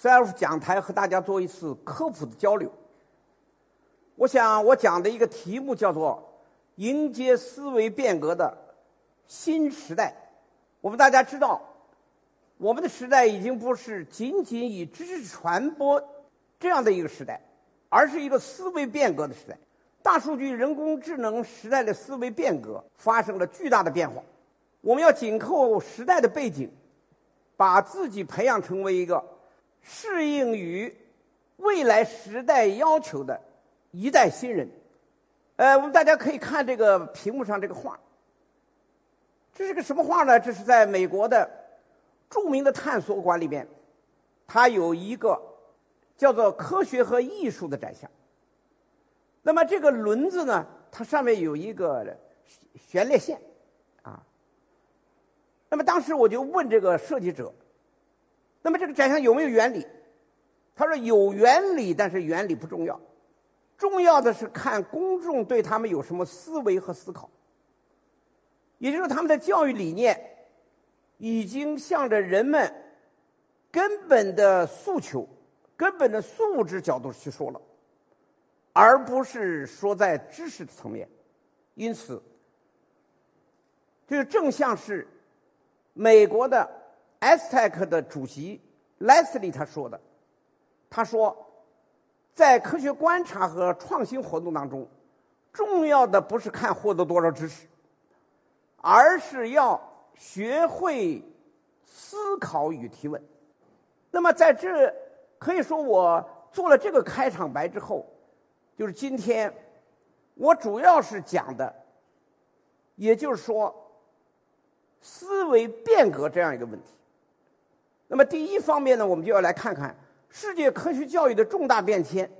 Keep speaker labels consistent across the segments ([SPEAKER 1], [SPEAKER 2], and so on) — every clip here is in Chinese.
[SPEAKER 1] SELF 讲台和大家做一次科普的交流。我想我讲的一个题目叫做“迎接思维变革的新时代”。我们大家知道，我们的时代已经不是仅仅以知识传播这样的一个时代，而是一个思维变革的时代。大数据、人工智能时代的思维变革发生了巨大的变化。我们要紧扣时代的背景，把自己培养成为一个适应于未来时代要求的一代新人。呃，我们大家可以看这个屏幕上这个画，这是个什么画呢？这是在美国的著名的探索馆里边，它有一个叫做“科学和艺术”的展项。那么这个轮子呢，它上面有一个悬列线。啊那么当时我就问这个设计者：“那么这个展项有没有原理？”他说：“有原理，但是原理不重要，重要的是看公众对他们有什么思维和思考。也就是他们的教育理念已经向着人们根本的诉求、根本的素质角度去说了，而不是说在知识层面。因此，这个正像是。”美国的 Aztec 的主席 Leslie 他说的，他说，在科学观察和创新活动当中，重要的不是看获得多少知识，而是要学会思考与提问。那么在这可以说，我做了这个开场白之后，就是今天我主要是讲的，也就是说。思维变革这样一个问题。那么，第一方面呢，我们就要来看看世界科学教育的重大变迁。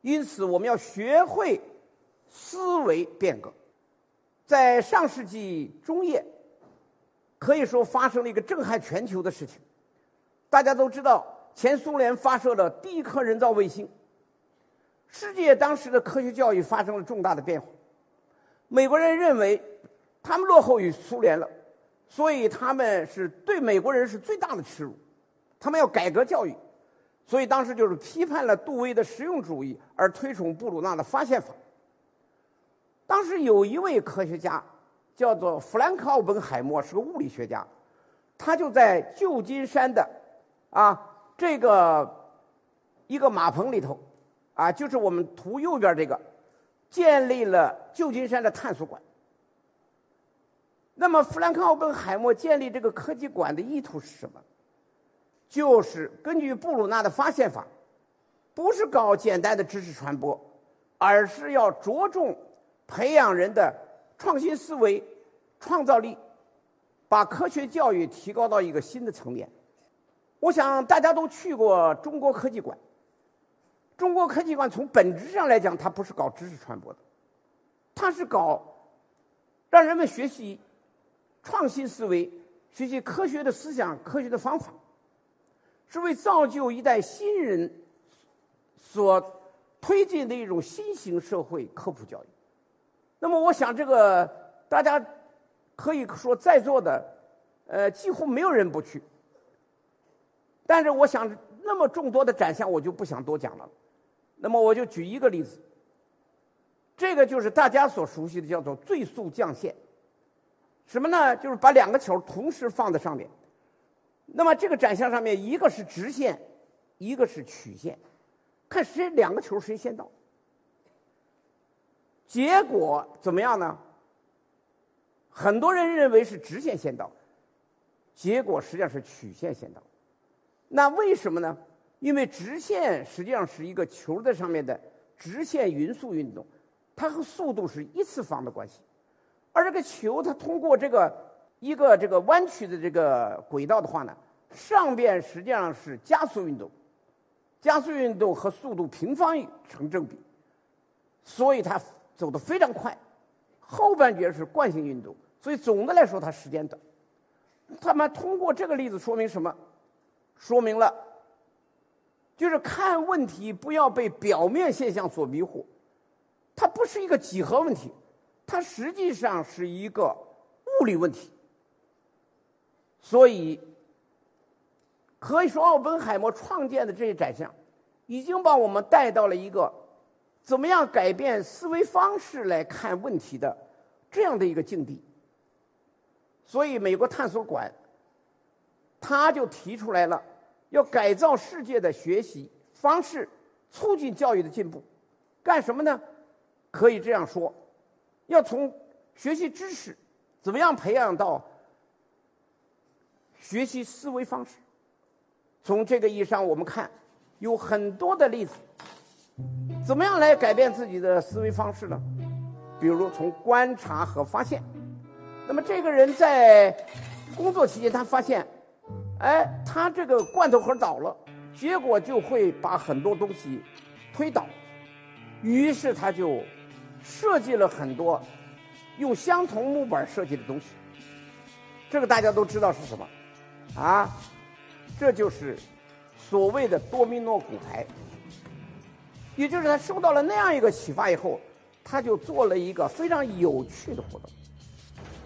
[SPEAKER 1] 因此，我们要学会思维变革。在上世纪中叶，可以说发生了一个震撼全球的事情。大家都知道，前苏联发射了第一颗人造卫星，世界当时的科学教育发生了重大的变化。美国人认为。他们落后于苏联了，所以他们是对美国人是最大的耻辱。他们要改革教育，所以当时就是批判了杜威的实用主义，而推崇布鲁纳的发现法。当时有一位科学家叫做弗兰克·奥本海默，是个物理学家，他就在旧金山的啊这个一个马棚里头啊，就是我们图右边这个，建立了旧金山的探索馆。那么，弗兰克·奥本海默建立这个科技馆的意图是什么？就是根据布鲁纳的发现法，不是搞简单的知识传播，而是要着重培养人的创新思维、创造力，把科学教育提高到一个新的层面。我想大家都去过中国科技馆。中国科技馆从本质上来讲，它不是搞知识传播的，它是搞让人们学习。创新思维，学习科学的思想、科学的方法，是为造就一代新人所推进的一种新型社会科普教育。那么，我想这个大家可以说在座的，呃，几乎没有人不去。但是，我想那么众多的展项，我就不想多讲了。那么，我就举一个例子，这个就是大家所熟悉的，叫做最速降线。什么呢？就是把两个球同时放在上面，那么这个展项上面一个是直线，一个是曲线，看谁两个球谁先到。结果怎么样呢？很多人认为是直线先到，结果实际上是曲线先到。那为什么呢？因为直线实际上是一个球在上面的直线匀速运动，它和速度是一次方的关系。而这个球，它通过这个一个这个弯曲的这个轨道的话呢，上边实际上是加速运动，加速运动和速度平方成正比，所以它走得非常快。后半截是惯性运动，所以总的来说它时间短。他们通过这个例子说明什么？说明了，就是看问题不要被表面现象所迷惑，它不是一个几何问题，它实际上是一个物理问题。所以，可以说奥本海默创建的这些展项，已经把我们带到了一个怎么样改变思维方式来看问题的这样的一个境地。所以，美国探索馆他就提出来了，要改造世界的学习方式，促进教育的进步。干什么呢？可以这样说，要从学习知识，怎么样培养到学习思维方式。从这个意义上，我们看有很多的例子，怎么样来改变自己的思维方式呢？比如从观察和发现。那么这个人在工作期间，他发现，哎，他这个罐头盒倒了，结果就会把很多东西推倒，于是他就设计了很多用相同木板设计的东西。这个大家都知道是什么啊？这就是所谓的多米诺骨牌。也就是他受到了那样一个启发以后，他就做了一个非常有趣的活动。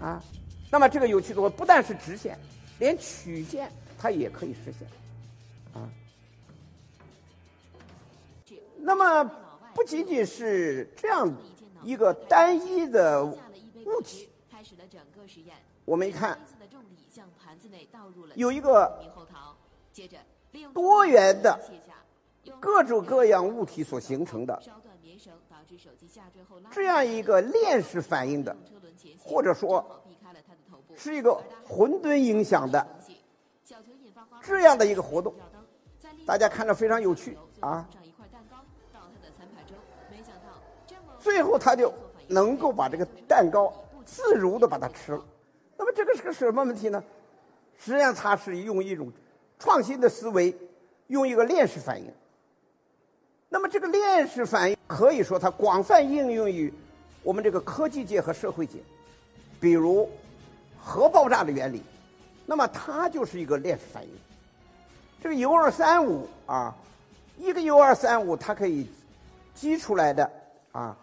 [SPEAKER 1] 啊，那么这个有趣的活动不但是直线，连曲线它也可以实现，啊。那么不仅仅是这样一个单一的物体，我们一看，有一个多元的各种各样物体所形成的这样一个链式反应的。或者说，是一个混沌影响的这样的一个活动，大家看着非常有趣啊。最后他就能够把这个蛋糕自如的把它吃了。那么这个是个什么问题呢？实际上他是用一种创新的思维，用一个链式反应。那么这个链式反应可以说它广泛应用于我们这个科技界和社会界。比如核爆炸的原理，那么它就是一个链式反应。这个铀二三五啊，一个铀二三五它可以激出来的啊，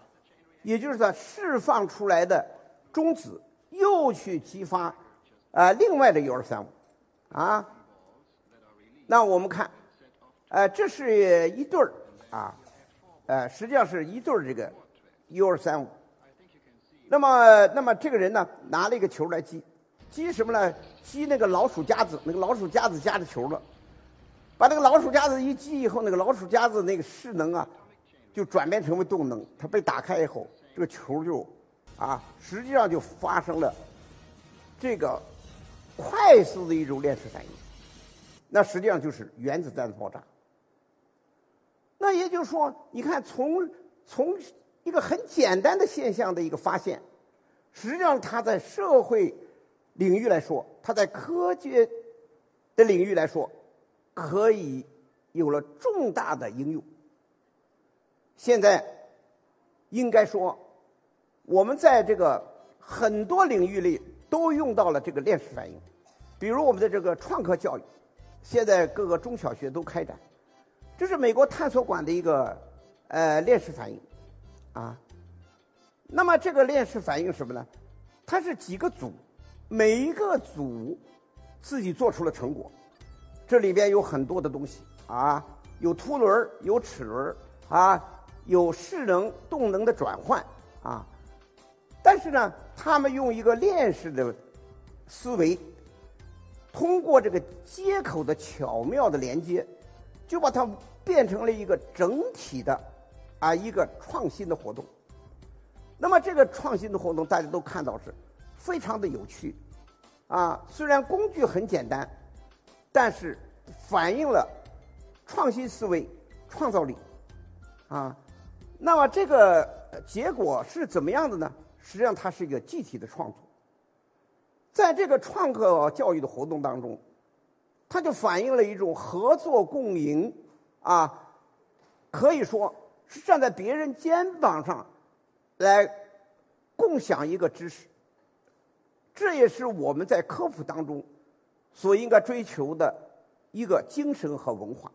[SPEAKER 1] 也就是说释放出来的中子又去激发啊另外的铀二三五啊。那我们看，呃，这是一对儿啊，呃，实际上是一对儿这个铀二三五。那么，那么这个人呢，拿了一个球来击，击什么呢？击那个老鼠夹子，那个老鼠夹子夹着球了，把那个老鼠夹子一击以后，那个老鼠夹子那个势能啊，就转变成为动能，它被打开以后，这个球就，啊，实际上就发生了这个快速的一种链式反应，那实际上就是原子弹的爆炸。那也就是说，你看从从。一个很简单的现象的一个发现，实际上它在社会领域来说，它在科学的领域来说，可以有了重大的应用。现在应该说，我们在这个很多领域里都用到了这个链式反应，比如我们的这个创客教育，现在各个中小学都开展，这是美国探索馆的一个呃链式反应。啊，那么这个链式反应什么呢？它是几个组，每一个组自己做出了成果，这里边有很多的东西。啊，有凸轮有齿轮啊，有势能动能的转换啊，但是呢，他们用一个链式的思维，通过这个接口的巧妙的连接，就把它变成了一个整体的。啊，一个创新的活动。那么这个创新的活动，大家都看到是非常的有趣，啊，虽然工具很简单，但是反映了创新思维、创造力，啊，那么这个结果是怎么样的呢？实际上，它是一个集体的创作。在这个创客教育的活动当中，它就反映了一种合作共赢，啊，可以说是站在别人肩膀上来共享一个知识。这也是我们在科普当中所应该追求的一个精神和文化。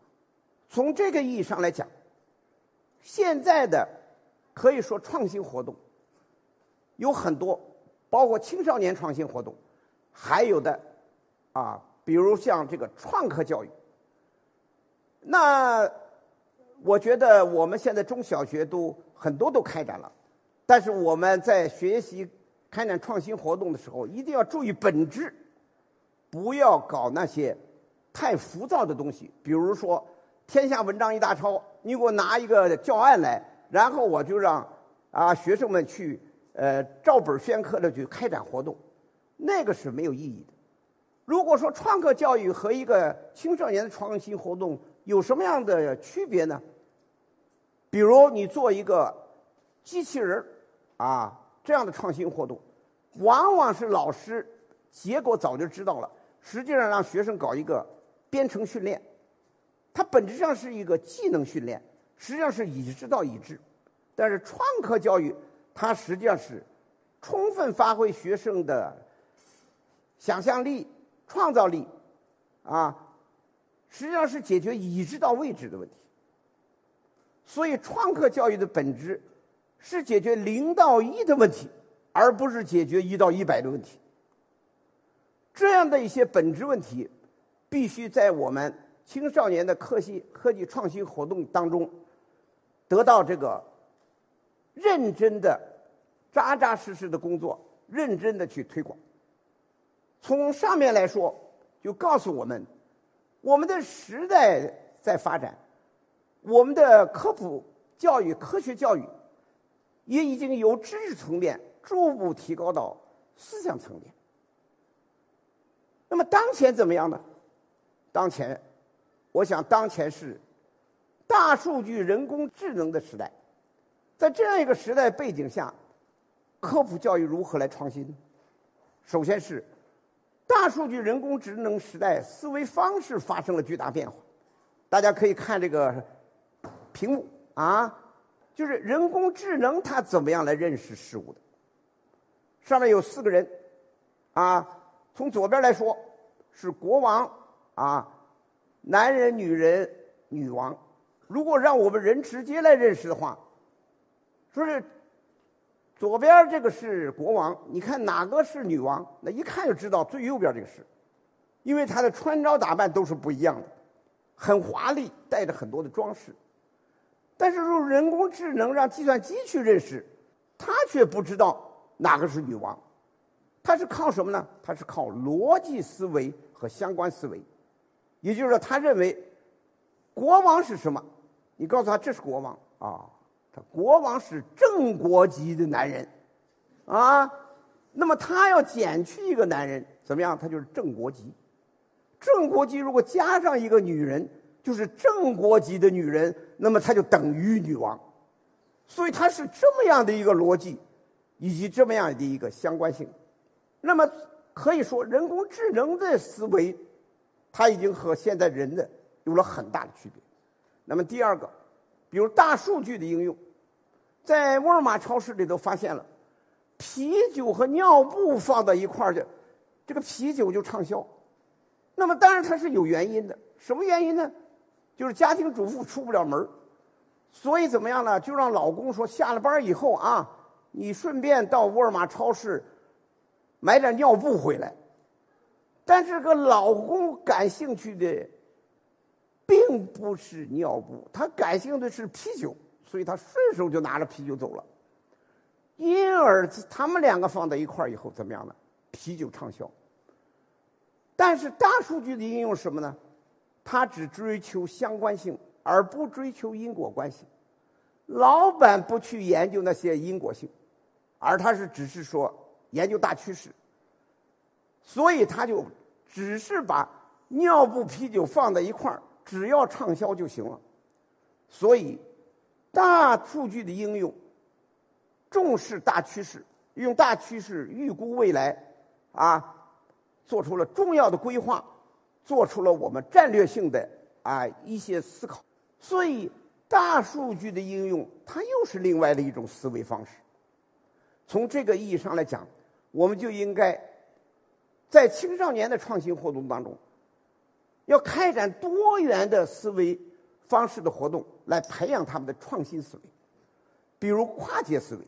[SPEAKER 1] 从这个意义上来讲，现在的可以说创新活动有很多，包括青少年创新活动，还有的啊，比如像这个创客教育。那我觉得我们现在中小学都很多都开展了，但是我们在学习。开展创新活动的时候，一定要注意本质，不要搞那些太浮躁的东西。比如说，天下文章一大抄，你给我拿一个教案来，然后我就让啊学生们去呃照本宣科的去开展活动，那个是没有意义的。如果说创客教育和一个青少年的创新活动有什么样的区别呢？比如你做一个机器人啊。这样的创新活动，往往是老师结果早就知道了，实际上让学生搞一个编程训练，它本质上是一个技能训练，实际上是已知到已知。但是创客教育，它实际上是充分发挥学生的想象力、创造力，啊，实际上是解决已知到未知的问题。所以创客教育的本质。是解决零到一的问题，而不是解决一到一百的问题。这样的一些本质问题，必须在我们青少年的科技科技创新活动当中得到这个认真的、扎扎实实的工作，认真的去推广。从上面来说，就告诉我们，我们的时代在发展，我们的科普教育、科学教育。也已经由知识层面逐步提高到思想层面。那么当前怎么样呢？当前，我想当前是大数据、人工智能的时代。在这样一个时代背景下，科普教育如何来创新？首先是大数据、人工智能时代思维方式发生了巨大变化。大家可以看这个屏幕啊。就是人工智能，它怎么样来认识事物的？上面有四个人，啊，从左边来说是国王啊，男人、女人、女王。如果让我们人直接来认识的话，说是左边这个是国王，你看哪个是女王？那一看就知道最右边这个是，因为她的穿着打扮都是不一样的，很华丽，带着很多的装饰。但是用人工智能让计算机去认识，他却不知道哪个是女王，他是靠什么呢？他是靠逻辑思维和相关思维，也就是说，他认为国王是什么？你告诉他这是国王啊，他国王是正国级的男人，啊，那么他要减去一个男人，怎么样？他就是正国级，正国级如果加上一个女人。就是正国级的女人，那么她就等于女王，所以它是这么样的一个逻辑，以及这么样的一个相关性。那么可以说，人工智能的思维，它已经和现在人的有了很大的区别。那么第二个，比如大数据的应用，在沃尔玛超市里头发现了，啤酒和尿布放到一块儿去，这个啤酒就畅销。那么当然它是有原因的，什么原因呢？就是家庭主妇出不了门所以怎么样呢？就让老公说下了班以后啊，你顺便到沃尔玛超市买点尿布回来。但是个老公感兴趣的并不是尿布，他感兴趣的是啤酒，所以他顺手就拿着啤酒走了。因而他们两个放在一块以后怎么样呢？啤酒畅销。但是大数据的应用什么呢？他只追求相关性，而不追求因果关系。老板不去研究那些因果性，而他是只是说研究大趋势。所以他就只是把尿布、啤酒放在一块儿，只要畅销就行了。所以，大数据的应用重视大趋势，用大趋势预估未来，啊，做出了重要的规划。做出了我们战略性的啊一些思考。所以，大数据的应用，它又是另外的一种思维方式。从这个意义上来讲，我们就应该在青少年的创新活动当中，要开展多元的思维方式的活动，来培养他们的创新思维，比如跨界思维，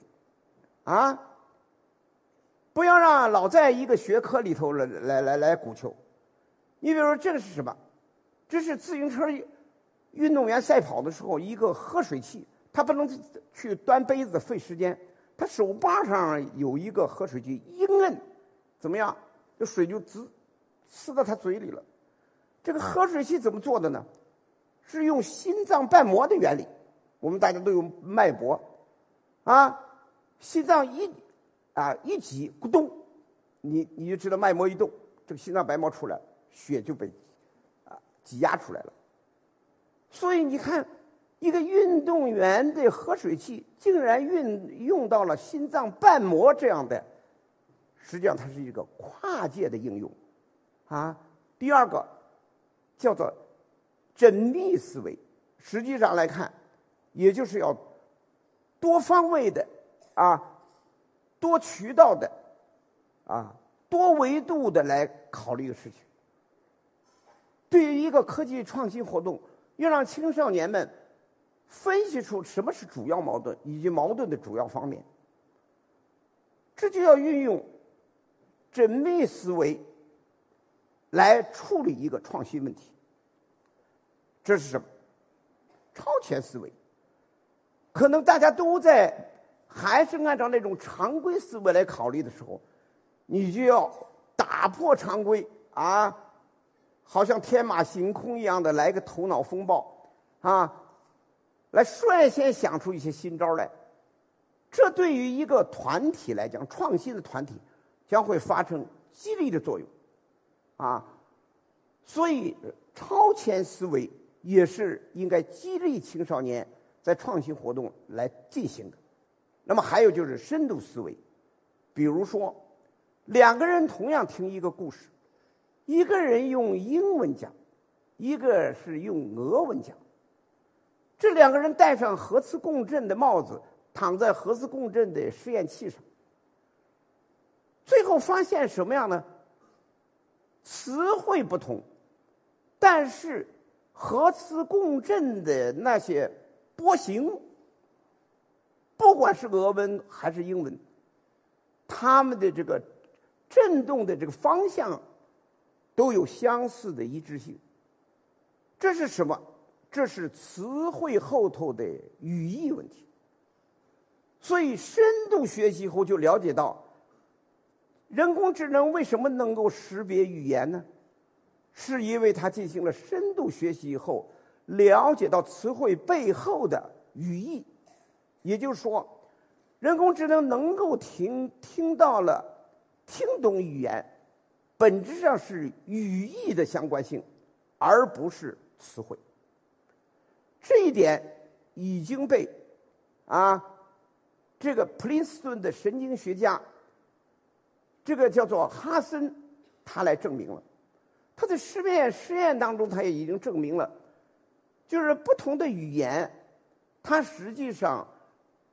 [SPEAKER 1] 啊，不要让老在一个学科里头来来来来鼓球。你比如说，这个是什么？这是自行车运动员赛跑的时候一个喝水器，他不能去端杯子费时间，他手把上有一个喝水器，一摁，怎么样？这水就滋，呲到他嘴里了。这个喝水器怎么做的呢？是用心脏瓣膜的原理。我们大家都有脉搏，啊，心脏一啊一挤，咕咚，你你就知道脉搏一动，这个心脏白膜出来。血就被啊挤压出来了，所以你看，一个运动员的喝水器竟然运用到了心脏瓣膜这样的，实际上它是一个跨界的应用，啊，第二个叫做缜密思维，实际上来看，也就是要多方位的啊，多渠道的啊，多维度的来考虑一个事情。对于一个科技创新活动，要让青少年们分析出什么是主要矛盾以及矛盾的主要方面，这就要运用缜密思维来处理一个创新问题。这是什么？超前思维。可能大家都在还是按照那种常规思维来考虑的时候，你就要打破常规啊！好像天马行空一样的来个头脑风暴，啊，来率先想出一些新招来，这对于一个团体来讲，创新的团体将会发生激励的作用，啊，所以超前思维也是应该激励青少年在创新活动来进行的。那么还有就是深度思维，比如说两个人同样听一个故事。一个人用英文讲，一个是用俄文讲。这两个人戴上核磁共振的帽子，躺在核磁共振的试验器上，最后发现什么样呢？词汇不同，但是核磁共振的那些波形，不管是俄文还是英文，他们的这个振动的这个方向。都有相似的一致性，这是什么？这是词汇后头的语义问题。所以深度学习后就了解到，人工智能为什么能够识别语言呢？是因为它进行了深度学习以后，了解到词汇背后的语义。也就是说，人工智能能够听听到了，听懂语言。本质上是语义的相关性，而不是词汇。这一点已经被啊，这个普林斯顿的神经学家，这个叫做哈森，他来证明了。他在实验实验当中，他也已经证明了，就是不同的语言，它实际上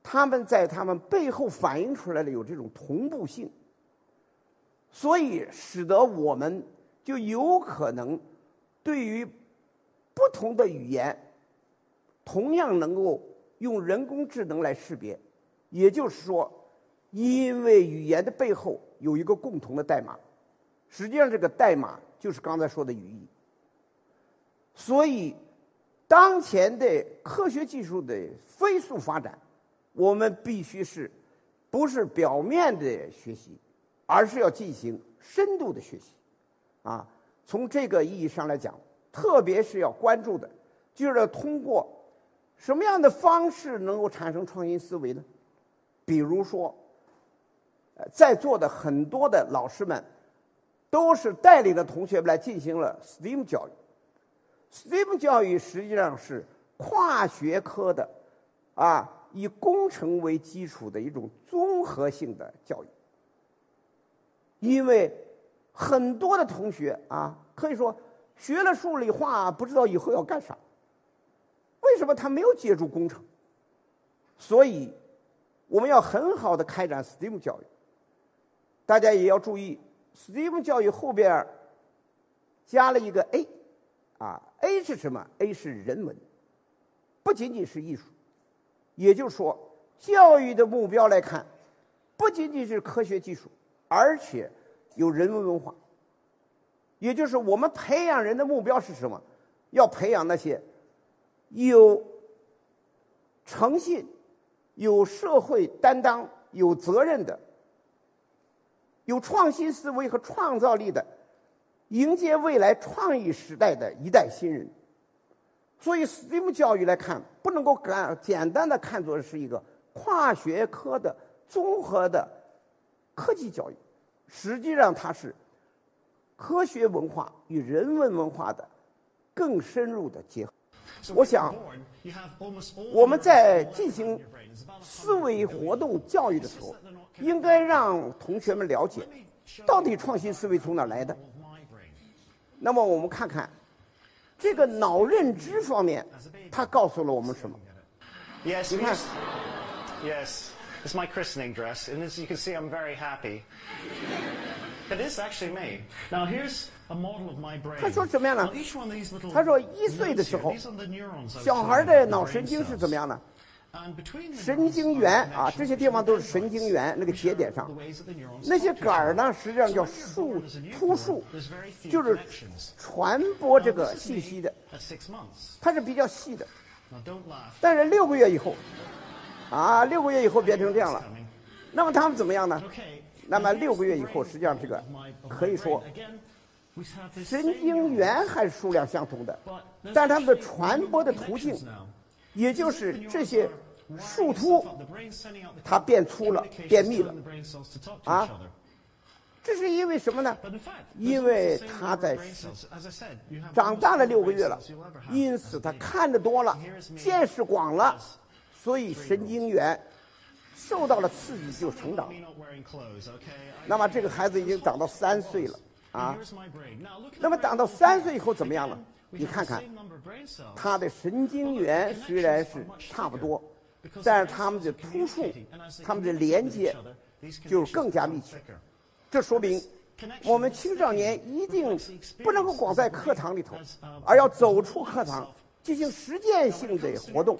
[SPEAKER 1] 他们在他们背后反映出来的有这种同步性。所以，使得我们就有可能对于不同的语言，同样能够用人工智能来识别。也就是说，因为语言的背后有一个共同的代码，实际上这个代码就是刚才说的语义。所以，当前的科学技术的飞速发展，我们必须是不是表面的学习？而是要进行深度的学习，啊，从这个意义上来讲，特别是要关注的，就是要通过什么样的方式能够产生创新思维呢？比如说，在座的很多的老师们，都是带领着同学们来进行了 STEAM 教育。STEAM 教育实际上是跨学科的，啊，以工程为基础的一种综合性的教育。因为很多的同学啊，可以说学了数理化，不知道以后要干啥。为什么他没有接触工程？所以，我们要很好的开展 STEAM 教育。大家也要注意，STEAM 教育后边加了一个 A，啊，A 是什么？A 是人文，不仅仅是艺术。也就是说，教育的目标来看，不仅仅是科学技术，而且有人文文化。也就是我们培养人的目标是什么？要培养那些有诚信、有社会担当、有责任的。有创新思维和创造力的，迎接未来创意时代的一代新人。所以，STEAM 教育来看，不能够干简单的看作是一个跨学科的综合的科技教育，实际上它是科学文化与人文文化的更深入的结合。我想，我们在进行思维活动教育的时候。应该让同学们了解，到底创新思维从哪来的。那么我们看看，这个脑认知方面，它告诉了我们什么？？Yes, 你看
[SPEAKER 2] ，Yes, it's my christening dress, and as you can see, I'm very happy. It is actually me. Now here's a model of my brain.
[SPEAKER 1] 他说什么样呢？他说一岁的时候，小孩的脑神经是怎么样呢？神经元啊，这些地方都是神经元那个节点上，那些杆儿呢，实际上叫树突树，就是传播这个信息的，它是比较细的。但是六个月以后，啊，六个月以后变成这样了，那么他们怎么样呢？那么六个月以后，实际上这个可以说神经元还是数量相同的，但它们的传播的途径。也就是这些树突，它变粗了，变密了，啊，这是因为什么呢？因为它在长大了六个月了，因此他看得多了，见识广了，所以神经元受到了刺激就成长。那么这个孩子已经长到三岁了，啊，那么长到三岁以后怎么样了？你看看，它的神经元虽然是差不多，但是它们的突触、它们的连接就更加密切。这说明我们青少年一定不能够光在课堂里头，而要走出课堂，进行实践性的活动，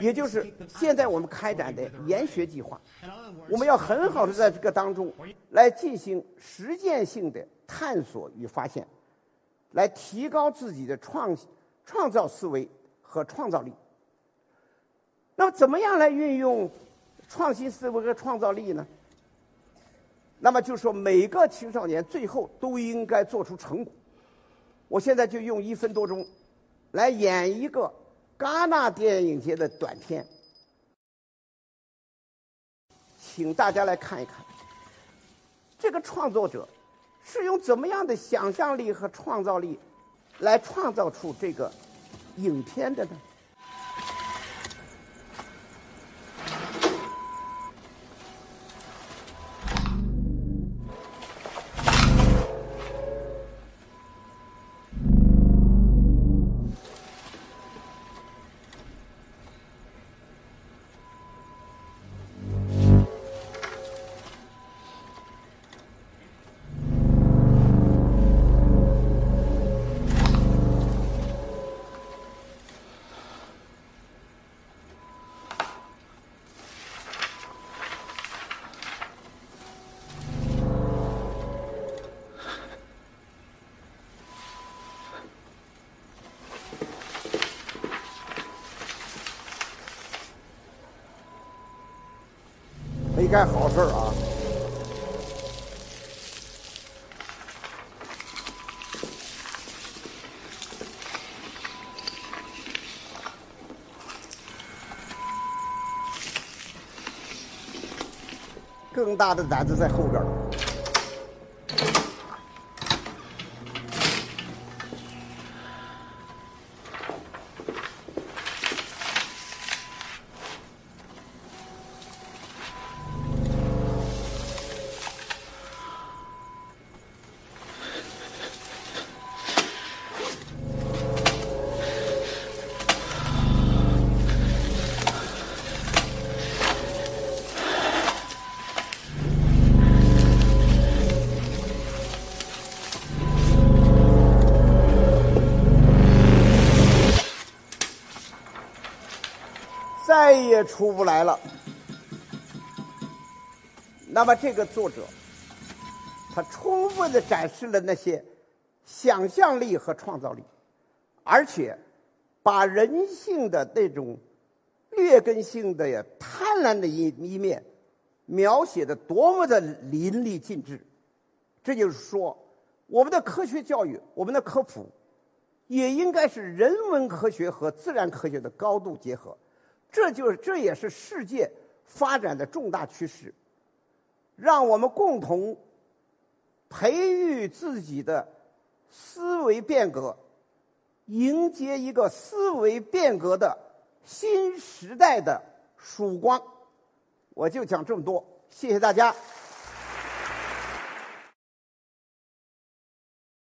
[SPEAKER 1] 也就是现在我们开展的研学计划。我们要很好的在这个当中来进行实践性的探索与发现。来提高自己的创创造思维和创造力。那么，怎么样来运用创新思维和创造力呢？那么，就是说每个青少年最后都应该做出成果。我现在就用一分多钟来演一个戛纳电影节的短片，请大家来看一看这个创作者。是用怎么样的想象力和创造力，来创造出这个影片的呢？干好事啊！更大的胆子在后边。出不来了。那么，这个作者，他充分的展示了那些想象力和创造力，而且把人性的那种劣根性的贪婪的一一面描写的多么的淋漓尽致。这就是说，我们的科学教育，我们的科普，也应该是人文科学和自然科学的高度结合。这就是，这也是世界发展的重大趋势。让我们共同培育自己的思维变革，迎接一个思维变革的新时代的曙光。我就讲这么多，谢谢大家。